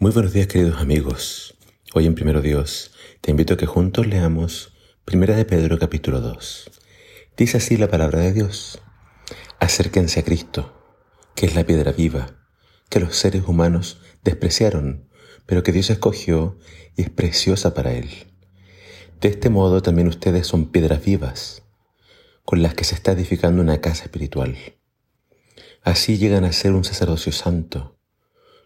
Muy buenos días queridos amigos. Hoy en Primero Dios te invito a que juntos leamos Primera de Pedro capítulo 2. Dice así la palabra de Dios. Acérquense a Cristo, que es la piedra viva, que los seres humanos despreciaron, pero que Dios escogió y es preciosa para Él. De este modo también ustedes son piedras vivas, con las que se está edificando una casa espiritual. Así llegan a ser un sacerdocio santo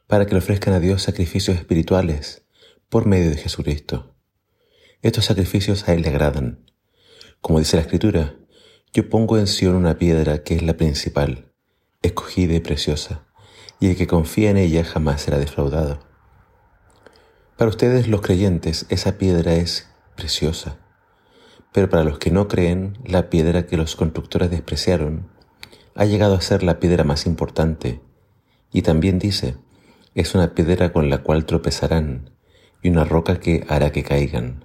para que le ofrezcan a Dios sacrificios espirituales por medio de Jesucristo. Estos sacrificios a Él le agradan. Como dice la Escritura, yo pongo en Sion una piedra que es la principal, escogida y preciosa, y el que confía en ella jamás será defraudado. Para ustedes los creyentes esa piedra es preciosa, pero para los que no creen, la piedra que los constructores despreciaron ha llegado a ser la piedra más importante, y también dice, es una piedra con la cual tropezarán y una roca que hará que caigan.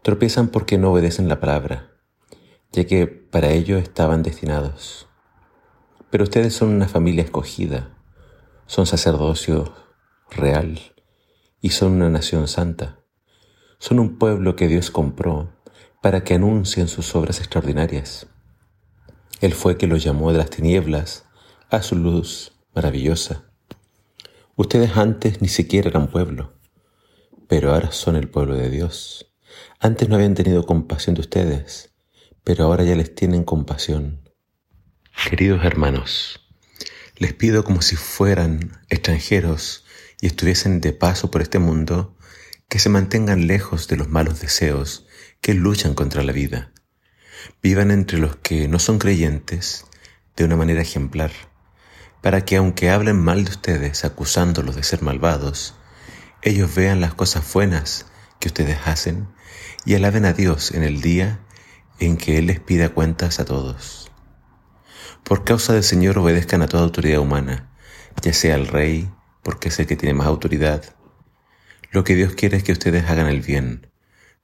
Tropiezan porque no obedecen la palabra, ya que para ello estaban destinados. Pero ustedes son una familia escogida, son sacerdocio real y son una nación santa. Son un pueblo que Dios compró para que anuncien sus obras extraordinarias. Él fue que los llamó de las tinieblas a su luz maravillosa. Ustedes antes ni siquiera eran pueblo, pero ahora son el pueblo de Dios. Antes no habían tenido compasión de ustedes, pero ahora ya les tienen compasión. Queridos hermanos, les pido como si fueran extranjeros y estuviesen de paso por este mundo, que se mantengan lejos de los malos deseos que luchan contra la vida. Vivan entre los que no son creyentes de una manera ejemplar para que aunque hablen mal de ustedes acusándolos de ser malvados, ellos vean las cosas buenas que ustedes hacen y alaben a Dios en el día en que Él les pida cuentas a todos. Por causa del Señor obedezcan a toda autoridad humana, ya sea al Rey, porque es el que tiene más autoridad. Lo que Dios quiere es que ustedes hagan el bien,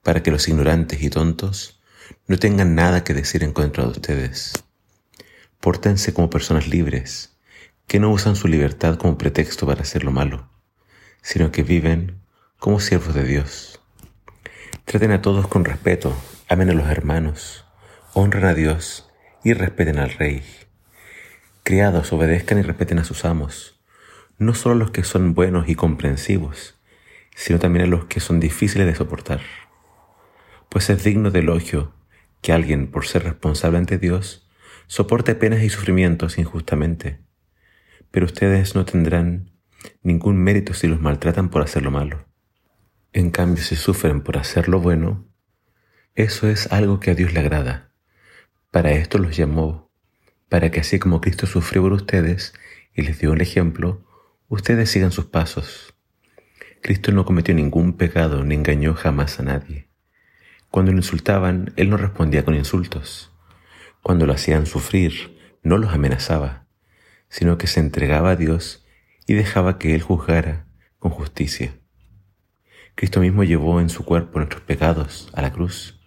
para que los ignorantes y tontos no tengan nada que decir en contra de ustedes. Pórtense como personas libres, que no usan su libertad como pretexto para hacer lo malo, sino que viven como siervos de Dios. Traten a todos con respeto, amen a los hermanos, honren a Dios y respeten al Rey. Criados, obedezcan y respeten a sus amos, no solo a los que son buenos y comprensivos, sino también a los que son difíciles de soportar. Pues es digno de elogio que alguien, por ser responsable ante Dios, soporte penas y sufrimientos injustamente pero ustedes no tendrán ningún mérito si los maltratan por hacer lo malo. En cambio, si sufren por hacer lo bueno, eso es algo que a Dios le agrada. Para esto los llamó, para que así como Cristo sufrió por ustedes y les dio el ejemplo, ustedes sigan sus pasos. Cristo no cometió ningún pecado ni engañó jamás a nadie. Cuando lo insultaban, Él no respondía con insultos. Cuando lo hacían sufrir, no los amenazaba sino que se entregaba a Dios y dejaba que Él juzgara con justicia. Cristo mismo llevó en su cuerpo nuestros pecados a la cruz,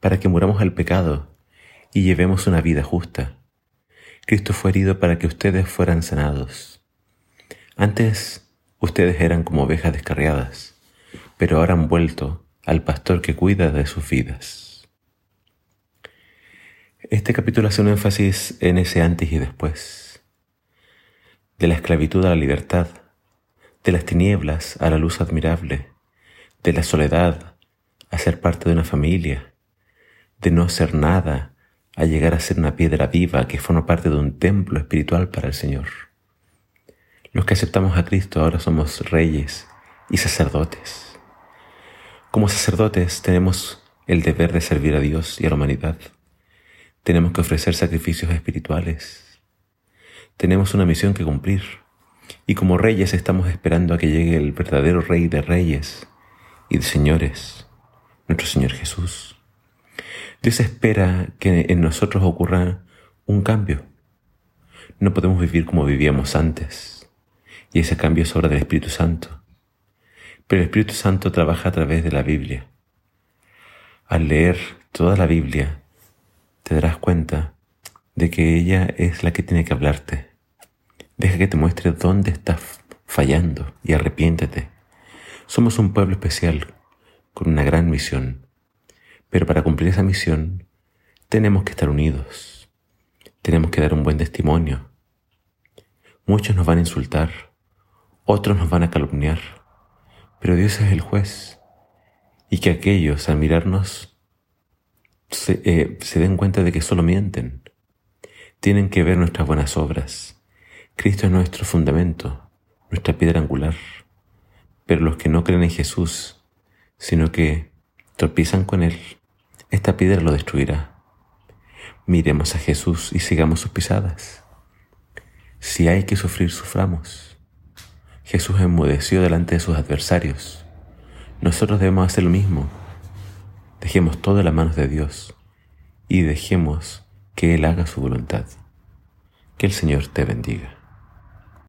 para que muramos al pecado y llevemos una vida justa. Cristo fue herido para que ustedes fueran sanados. Antes ustedes eran como ovejas descarriadas, pero ahora han vuelto al pastor que cuida de sus vidas. Este capítulo hace un énfasis en ese antes y después de la esclavitud a la libertad, de las tinieblas a la luz admirable, de la soledad a ser parte de una familia, de no ser nada a llegar a ser una piedra viva que forma parte de un templo espiritual para el Señor. Los que aceptamos a Cristo ahora somos reyes y sacerdotes. Como sacerdotes tenemos el deber de servir a Dios y a la humanidad. Tenemos que ofrecer sacrificios espirituales tenemos una misión que cumplir. Y como reyes estamos esperando a que llegue el verdadero rey de reyes y de señores, nuestro Señor Jesús. Dios espera que en nosotros ocurra un cambio. No podemos vivir como vivíamos antes. Y ese cambio es obra del Espíritu Santo. Pero el Espíritu Santo trabaja a través de la Biblia. Al leer toda la Biblia, te darás cuenta de que ella es la que tiene que hablarte. Deja que te muestre dónde está fallando y arrepiéntete. Somos un pueblo especial con una gran misión, pero para cumplir esa misión tenemos que estar unidos, tenemos que dar un buen testimonio. Muchos nos van a insultar, otros nos van a calumniar, pero Dios es el juez y que aquellos al mirarnos se, eh, se den cuenta de que solo mienten. Tienen que ver nuestras buenas obras. Cristo es nuestro fundamento nuestra piedra angular. Pero los que no creen en Jesús, sino que tropiezan con Él, esta piedra lo destruirá. Miremos a Jesús y sigamos sus pisadas. Si hay que sufrir, suframos. Jesús enmudeció delante de sus adversarios. Nosotros debemos hacer lo mismo. Dejemos todo en las manos de Dios y dejemos que Él haga su voluntad. Que el Señor te bendiga.